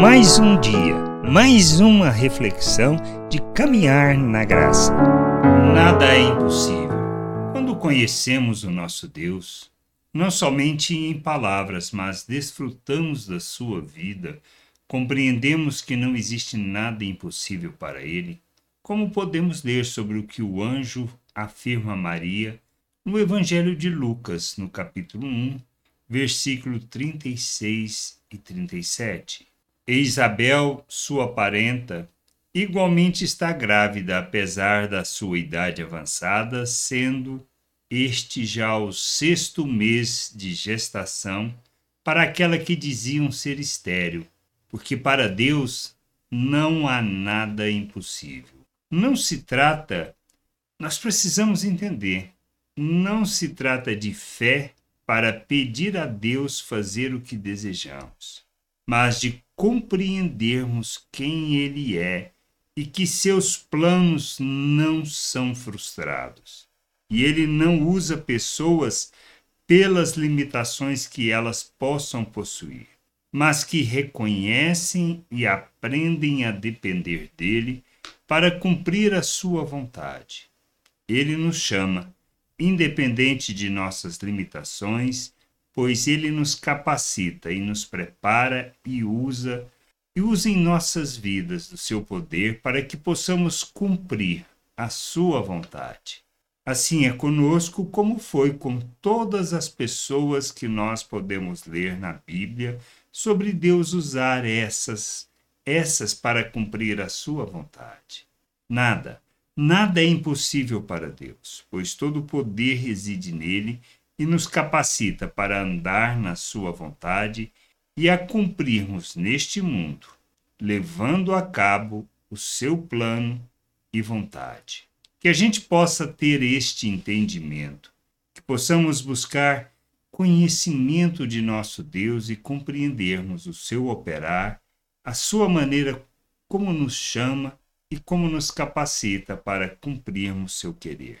Mais um dia, mais uma reflexão de caminhar na graça. Nada é impossível. Quando conhecemos o nosso Deus, não somente em palavras, mas desfrutamos da sua vida, compreendemos que não existe nada impossível para ele, como podemos ler sobre o que o anjo afirma a Maria no Evangelho de Lucas, no capítulo 1, versículo 36 e 37. E Isabel, sua parenta, igualmente está grávida, apesar da sua idade avançada, sendo este já o sexto mês de gestação para aquela que diziam ser estéril, porque para Deus não há nada impossível. Não se trata, nós precisamos entender, não se trata de fé para pedir a Deus fazer o que desejamos, mas de compreendermos quem Ele é e que seus planos não são frustrados. E Ele não usa pessoas pelas limitações que elas possam possuir, mas que reconhecem e aprendem a depender dele para cumprir a sua vontade. Ele nos chama independente de nossas limitações, pois ele nos capacita e nos prepara e usa e usa em nossas vidas do seu poder para que possamos cumprir a sua vontade. Assim é conosco como foi com todas as pessoas que nós podemos ler na Bíblia sobre Deus usar essas essas para cumprir a sua vontade. Nada Nada é impossível para Deus, pois todo o poder reside nele e nos capacita para andar na sua vontade e a cumprirmos neste mundo, levando a cabo o seu plano e vontade. Que a gente possa ter este entendimento, que possamos buscar conhecimento de nosso Deus e compreendermos o seu operar, a sua maneira como nos chama e como nos capacita para cumprirmos seu querer.